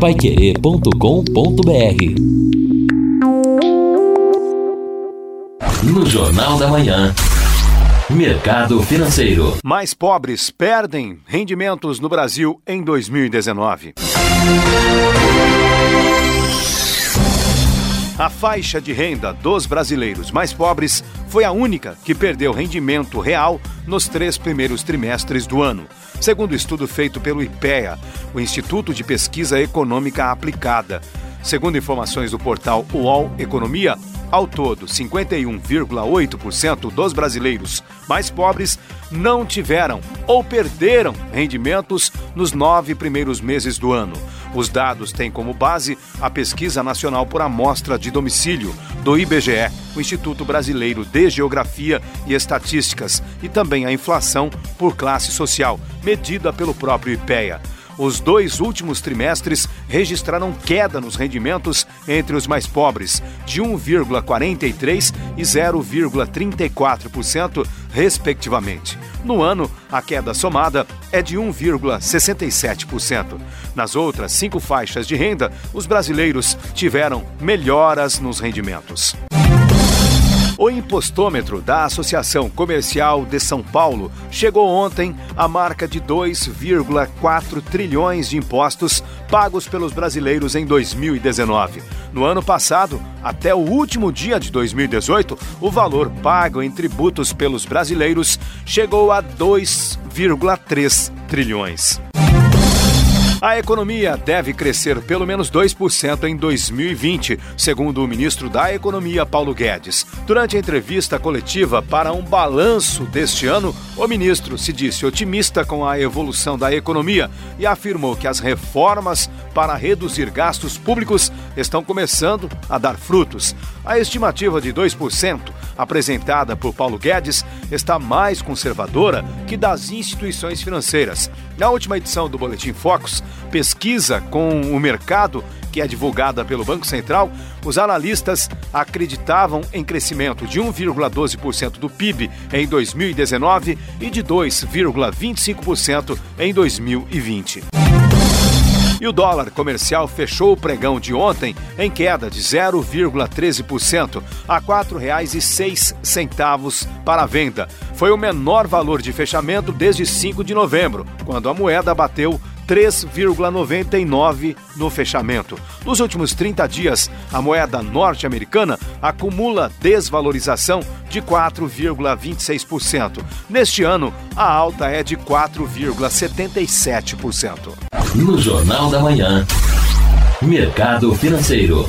paiquerê.com.br No Jornal da Manhã. Mercado Financeiro. Mais pobres perdem rendimentos no Brasil em 2019. Faixa de renda dos brasileiros mais pobres foi a única que perdeu rendimento real nos três primeiros trimestres do ano, segundo estudo feito pelo IPEA, o Instituto de Pesquisa Econômica Aplicada. Segundo informações do portal UOL Economia, ao todo, 51,8% dos brasileiros mais pobres não tiveram ou perderam rendimentos nos nove primeiros meses do ano. Os dados têm como base a Pesquisa Nacional por Amostra de Domicílio, do IBGE, o Instituto Brasileiro de Geografia e Estatísticas, e também a inflação por classe social, medida pelo próprio IPEA os dois últimos trimestres registraram queda nos rendimentos entre os mais pobres, de 1,43% e 0,34%, respectivamente. No ano, a queda somada é de 1,67%. Nas outras cinco faixas de renda, os brasileiros tiveram melhoras nos rendimentos. O impostômetro da Associação Comercial de São Paulo chegou ontem à marca de 2,4 trilhões de impostos pagos pelos brasileiros em 2019. No ano passado, até o último dia de 2018, o valor pago em tributos pelos brasileiros chegou a 2,3 trilhões. A economia deve crescer pelo menos 2% em 2020, segundo o ministro da Economia, Paulo Guedes. Durante a entrevista coletiva para um balanço deste ano, o ministro se disse otimista com a evolução da economia e afirmou que as reformas para reduzir gastos públicos estão começando a dar frutos. A estimativa de 2%, apresentada por Paulo Guedes, está mais conservadora que das instituições financeiras. Na última edição do Boletim Focus, pesquisa com o mercado, que é divulgada pelo Banco Central, os analistas acreditavam em crescimento de 1,12% do PIB em 2019 e de 2,25% em 2020. E o dólar comercial fechou o pregão de ontem em queda de 0,13% a R$ 4,06 para a venda. Foi o menor valor de fechamento desde 5 de novembro, quando a moeda bateu 3,99 no fechamento. Nos últimos 30 dias, a moeda norte-americana acumula desvalorização de 4,26%. Neste ano, a alta é de 4,77%. No Jornal da Manhã, Mercado Financeiro.